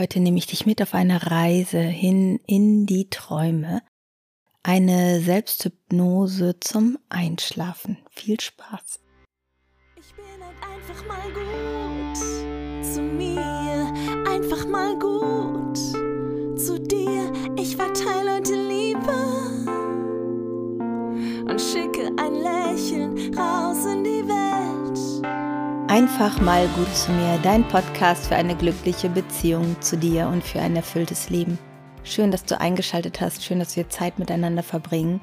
Heute nehme ich dich mit auf eine Reise hin in die Träume. Eine Selbsthypnose zum Einschlafen. Viel Spaß. Ich bin halt einfach mal gut zu mir, einfach mal gut zu dir. Ich verteile heute Liebe und schicke ein Lächeln raus in die. Einfach mal gut zu mir, dein Podcast für eine glückliche Beziehung zu dir und für ein erfülltes Leben. Schön, dass du eingeschaltet hast, schön, dass wir Zeit miteinander verbringen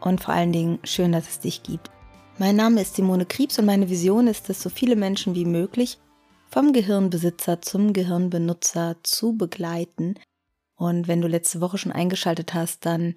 und vor allen Dingen schön, dass es dich gibt. Mein Name ist Simone Kriebs und meine Vision ist es, so viele Menschen wie möglich vom Gehirnbesitzer zum Gehirnbenutzer zu begleiten. Und wenn du letzte Woche schon eingeschaltet hast, dann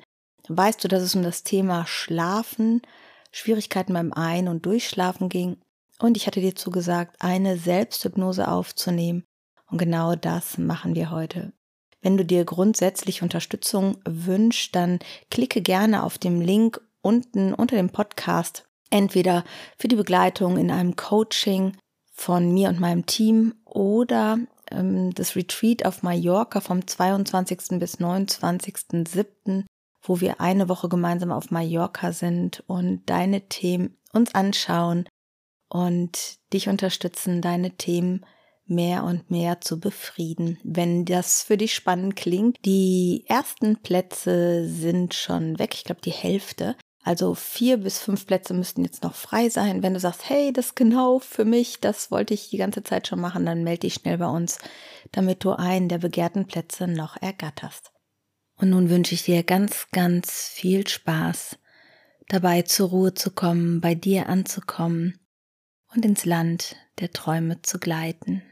weißt du, dass es um das Thema Schlafen, Schwierigkeiten beim Ein- und Durchschlafen ging und ich hatte dir zugesagt, eine Selbsthypnose aufzunehmen. Und genau das machen wir heute. Wenn du dir grundsätzlich Unterstützung wünschst, dann klicke gerne auf dem Link unten unter dem Podcast. Entweder für die Begleitung in einem Coaching von mir und meinem Team oder ähm, das Retreat auf Mallorca vom 22. bis 29.07., wo wir eine Woche gemeinsam auf Mallorca sind und deine Themen uns anschauen und dich unterstützen, deine Themen mehr und mehr zu befrieden. Wenn das für dich spannend klingt, die ersten Plätze sind schon weg, ich glaube die Hälfte. Also vier bis fünf Plätze müssten jetzt noch frei sein. Wenn du sagst, hey, das ist genau für mich, das wollte ich die ganze Zeit schon machen, dann melde dich schnell bei uns, damit du einen der begehrten Plätze noch ergatterst. Und nun wünsche ich dir ganz, ganz viel Spaß dabei zur Ruhe zu kommen, bei dir anzukommen und ins Land der Träume zu gleiten.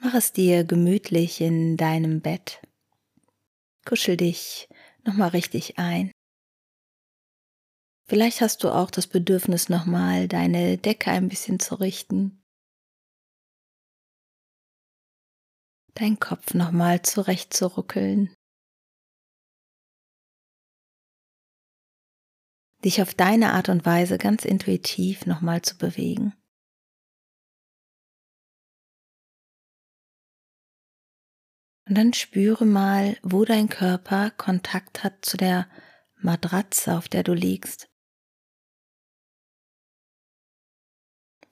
Mach es dir gemütlich in deinem Bett. Kuschel dich nochmal richtig ein. Vielleicht hast du auch das Bedürfnis, nochmal deine Decke ein bisschen zu richten. Dein Kopf nochmal zurechtzuruckeln. Dich auf deine Art und Weise ganz intuitiv nochmal zu bewegen. Und dann spüre mal, wo dein Körper Kontakt hat zu der Matratze, auf der du liegst.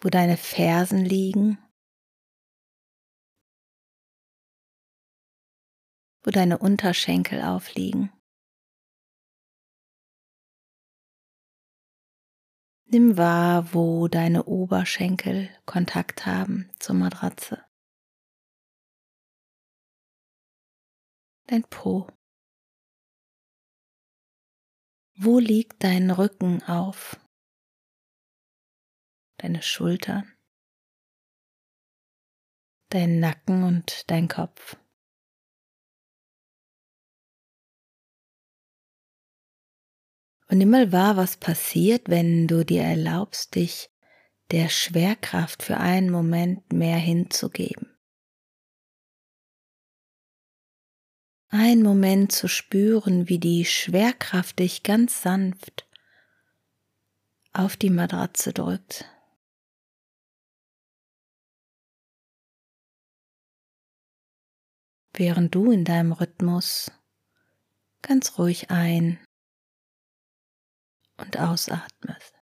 Wo deine Fersen liegen. Wo deine Unterschenkel aufliegen. Nimm wahr, wo deine Oberschenkel Kontakt haben zur Matratze. Dein Po. Wo liegt dein Rücken auf? Deine Schultern, dein Nacken und dein Kopf. Und nimm mal wahr, was passiert, wenn du dir erlaubst, dich der Schwerkraft für einen Moment mehr hinzugeben. Einen Moment zu spüren, wie die Schwerkraft dich ganz sanft auf die Matratze drückt. Während du in deinem Rhythmus ganz ruhig ein und ausatmest.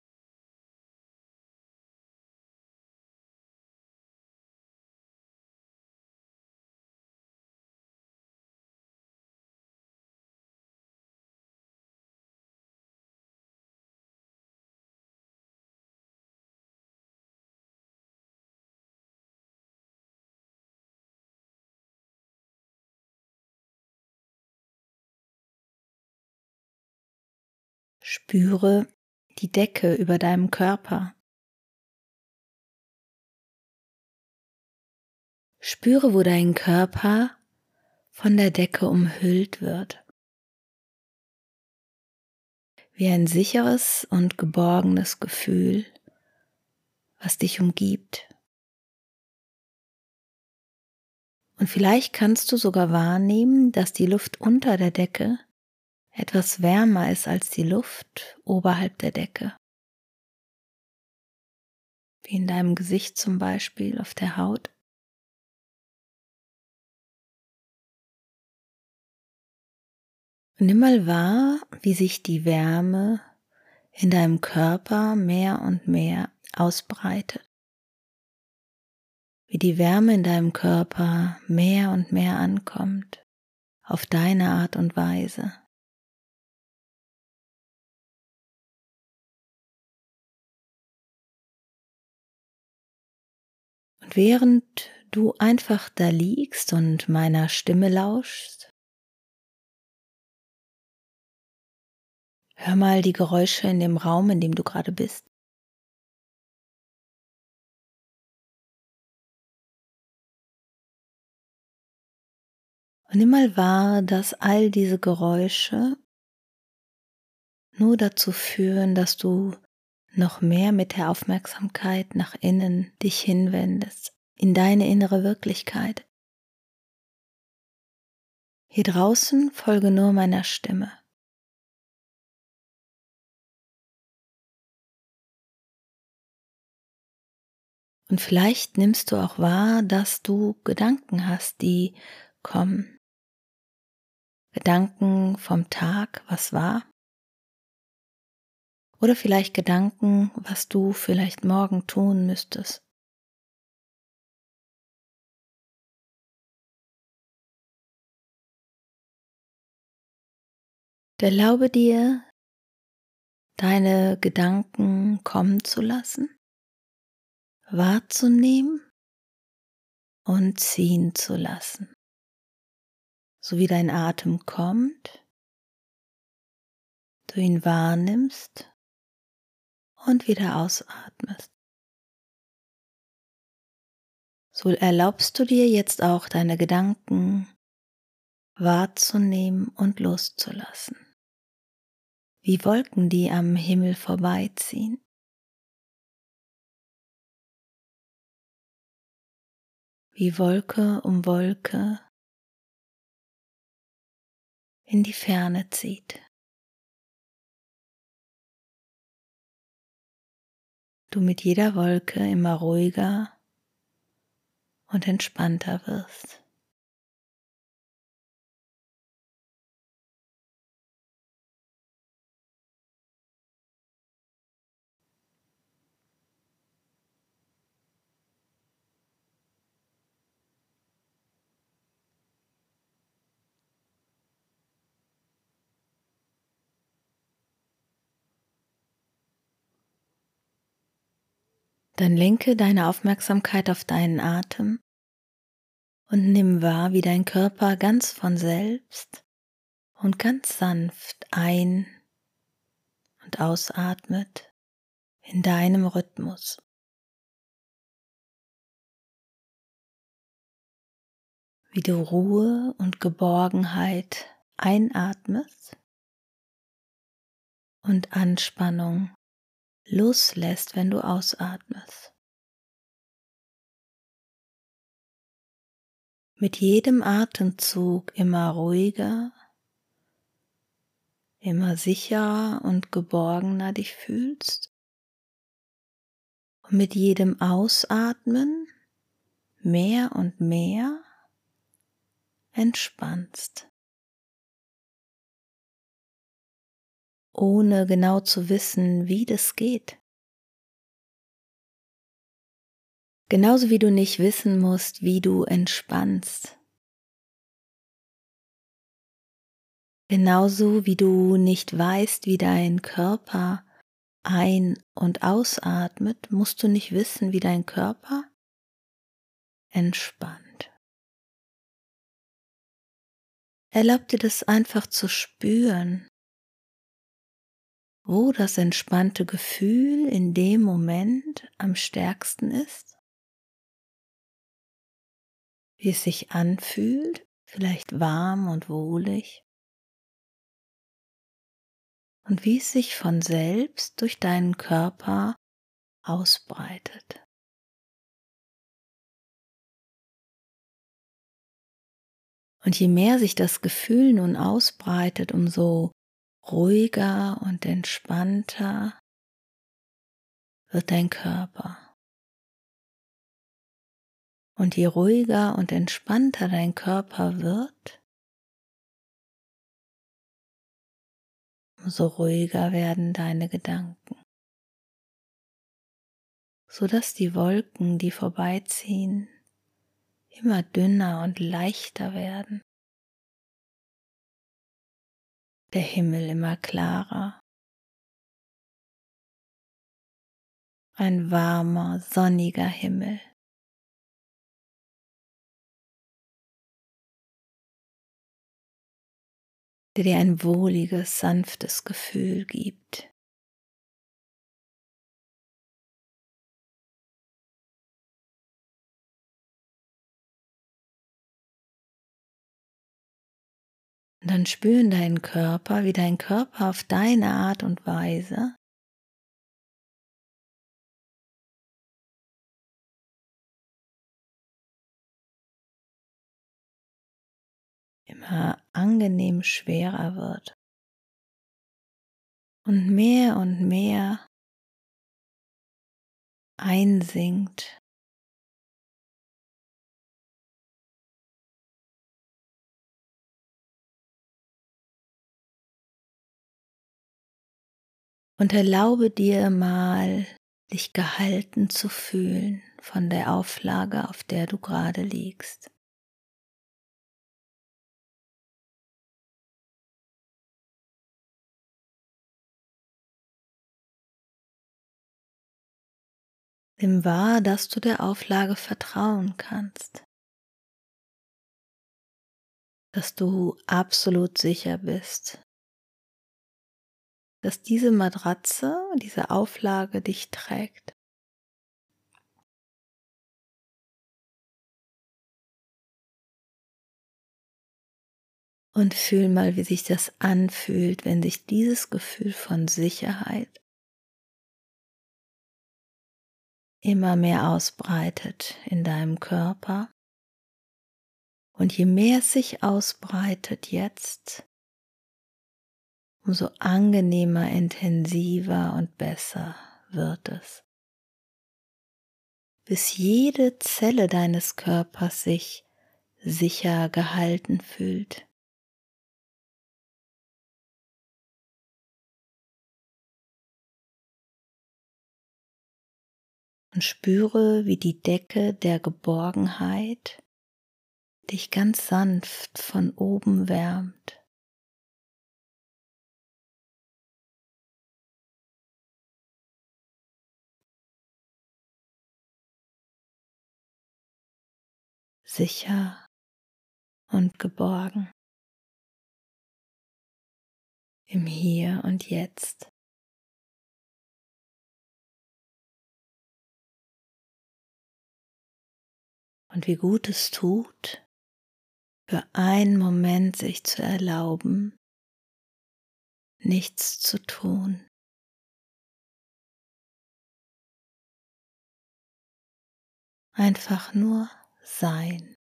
Spüre die Decke über deinem Körper. Spüre, wo dein Körper von der Decke umhüllt wird. Wie ein sicheres und geborgenes Gefühl, was dich umgibt. Und vielleicht kannst du sogar wahrnehmen, dass die Luft unter der Decke etwas wärmer ist als die Luft oberhalb der Decke. Wie in deinem Gesicht zum Beispiel auf der Haut. Nimm mal wahr, wie sich die Wärme in deinem Körper mehr und mehr ausbreitet. Wie die Wärme in deinem Körper mehr und mehr ankommt, auf deine Art und Weise. Während du einfach da liegst und meiner Stimme lauschst, hör mal die Geräusche in dem Raum, in dem du gerade bist. Und nimm mal wahr, dass all diese Geräusche nur dazu führen, dass du noch mehr mit der Aufmerksamkeit nach innen dich hinwendest, in deine innere Wirklichkeit. Hier draußen folge nur meiner Stimme. Und vielleicht nimmst du auch wahr, dass du Gedanken hast, die kommen. Gedanken vom Tag, was war, oder vielleicht Gedanken, was du vielleicht morgen tun müsstest. Erlaube dir, deine Gedanken kommen zu lassen, wahrzunehmen und ziehen zu lassen. So wie dein Atem kommt, du ihn wahrnimmst und wieder ausatmest. So erlaubst du dir jetzt auch deine Gedanken wahrzunehmen und loszulassen. Wie Wolken, die am Himmel vorbeiziehen. Wie Wolke um Wolke in die Ferne zieht. Du mit jeder Wolke immer ruhiger und entspannter wirst. Dann lenke deine Aufmerksamkeit auf deinen Atem und nimm wahr, wie dein Körper ganz von selbst und ganz sanft ein- und ausatmet in deinem Rhythmus. Wie du Ruhe und Geborgenheit einatmest und Anspannung loslässt, wenn du ausatmest. Mit jedem Atemzug immer ruhiger, immer sicherer und geborgener dich fühlst. Und mit jedem Ausatmen mehr und mehr entspannst. Ohne genau zu wissen, wie das geht. Genauso wie du nicht wissen musst, wie du entspannst. Genauso wie du nicht weißt, wie dein Körper ein- und ausatmet, musst du nicht wissen, wie dein Körper entspannt. Erlaub dir das einfach zu spüren, wo das entspannte Gefühl in dem Moment am stärksten ist, wie es sich anfühlt, vielleicht warm und wohlig, und wie es sich von selbst durch deinen Körper ausbreitet. Und je mehr sich das Gefühl nun ausbreitet, umso ruhiger und entspannter wird dein Körper. Und je ruhiger und entspannter dein Körper wird, umso ruhiger werden deine Gedanken, sodass die Wolken, die vorbeiziehen, immer dünner und leichter werden, der Himmel immer klarer, ein warmer, sonniger Himmel. der dir ein wohliges, sanftes Gefühl gibt. Und dann spüren deinen Körper, wie dein Körper auf deine Art und Weise immer angenehm schwerer wird. Und mehr und mehr einsinkt Und erlaube dir mal, dich gehalten zu fühlen von der Auflage, auf der du gerade liegst. Nimm wahr, dass du der Auflage vertrauen kannst, dass du absolut sicher bist, dass diese Matratze, diese Auflage dich trägt. Und fühl mal, wie sich das anfühlt, wenn sich dieses Gefühl von Sicherheit immer mehr ausbreitet in deinem Körper. Und je mehr es sich ausbreitet jetzt, umso angenehmer, intensiver und besser wird es. Bis jede Zelle deines Körpers sich sicher gehalten fühlt. Und spüre, wie die Decke der Geborgenheit dich ganz sanft von oben wärmt. Sicher und geborgen im Hier und Jetzt. Und wie gut es tut, für einen Moment sich zu erlauben, nichts zu tun. Einfach nur sein.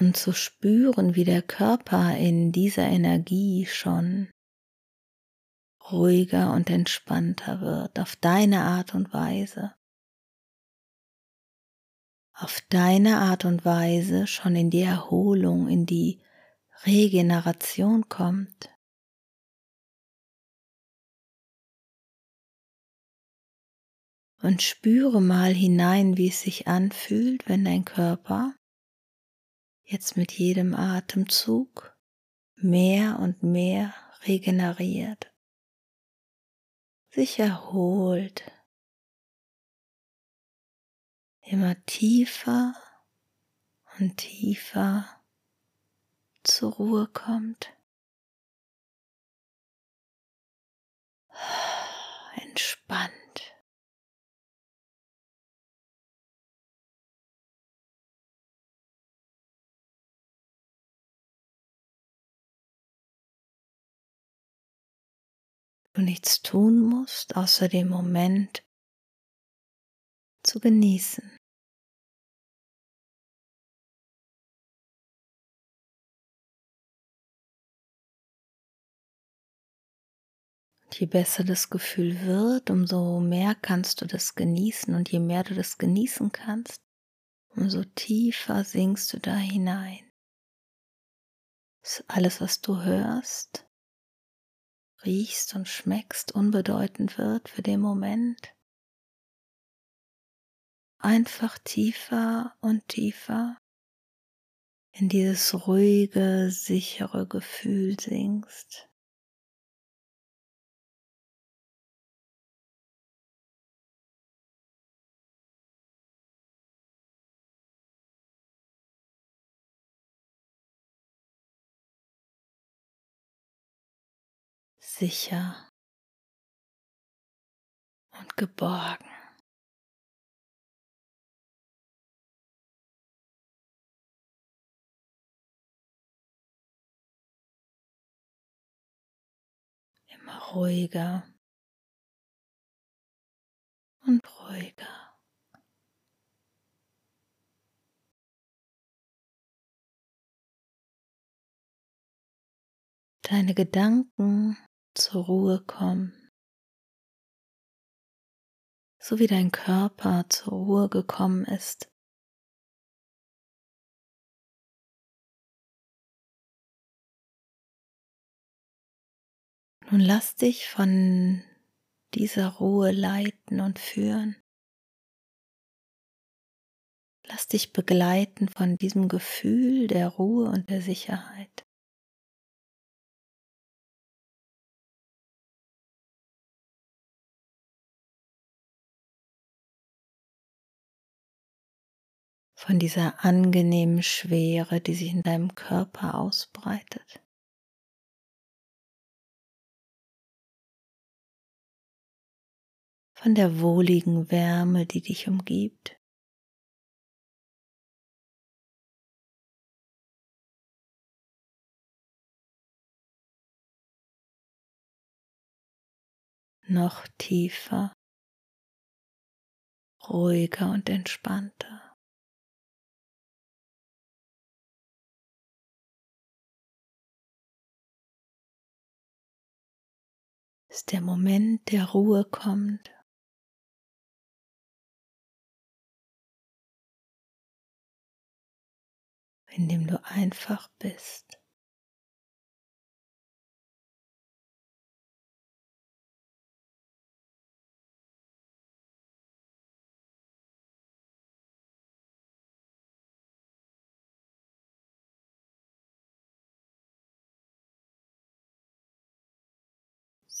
und zu spüren, wie der Körper in dieser Energie schon ruhiger und entspannter wird auf deine Art und Weise auf deine Art und Weise schon in die Erholung, in die Regeneration kommt. Und spüre mal hinein, wie es sich anfühlt, wenn dein Körper jetzt mit jedem Atemzug mehr und mehr regeneriert, sich erholt, immer tiefer und tiefer zur Ruhe kommt. Entspannt. Du nichts tun musst, außer den Moment zu genießen. Je besser das Gefühl wird, umso mehr kannst du das genießen und je mehr du das genießen kannst, umso tiefer sinkst du da hinein. Dass alles, was du hörst, riechst und schmeckst, unbedeutend wird für den Moment. Einfach tiefer und tiefer in dieses ruhige, sichere Gefühl sinkst. Sicher und geborgen. Immer ruhiger und ruhiger. Deine Gedanken zur Ruhe kommen, so wie dein Körper zur Ruhe gekommen ist. Nun lass dich von dieser Ruhe leiten und führen. Lass dich begleiten von diesem Gefühl der Ruhe und der Sicherheit. Von dieser angenehmen Schwere, die sich in deinem Körper ausbreitet. Von der wohligen Wärme, die dich umgibt. Noch tiefer, ruhiger und entspannter. Bis der Moment der Ruhe kommt. in dem du einfach bist.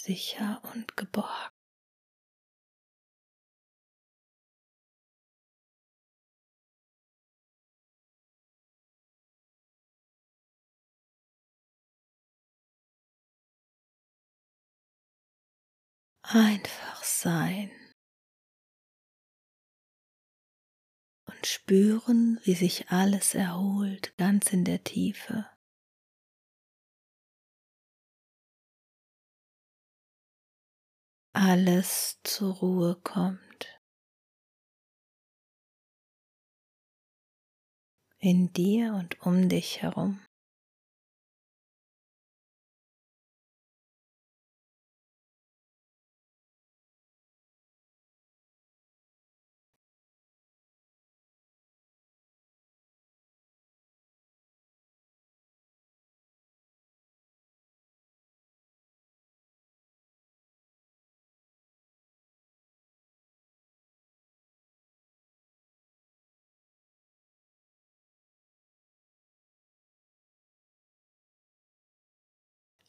Sicher und geborgen. Einfach sein und spüren, wie sich alles erholt, ganz in der Tiefe. Alles zur Ruhe kommt. In dir und um dich herum.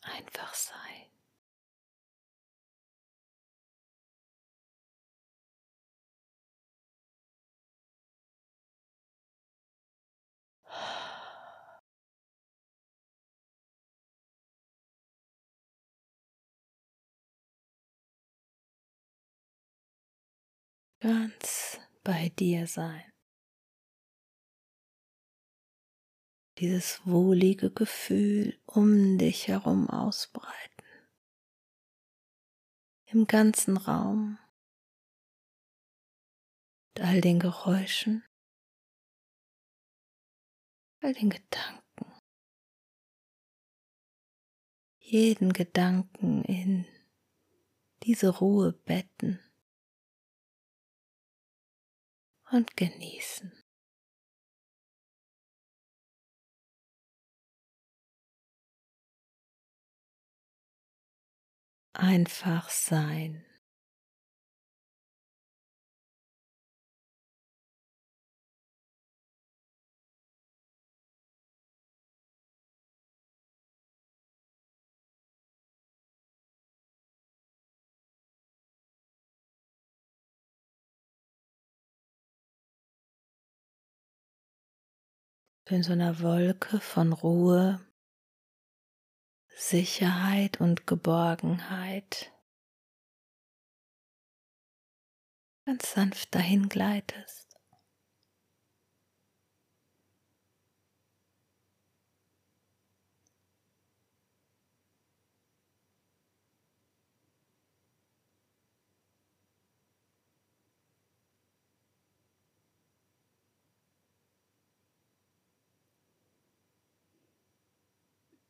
Einfach sein. Ganz bei dir sein. Dieses wohlige Gefühl um dich herum ausbreiten. Im ganzen Raum, mit all den Geräuschen, all den Gedanken, jeden Gedanken in diese Ruhe betten und genießen. Einfach sein. in so einer Wolke von Ruhe, Sicherheit und Geborgenheit ganz sanft dahin gleitest.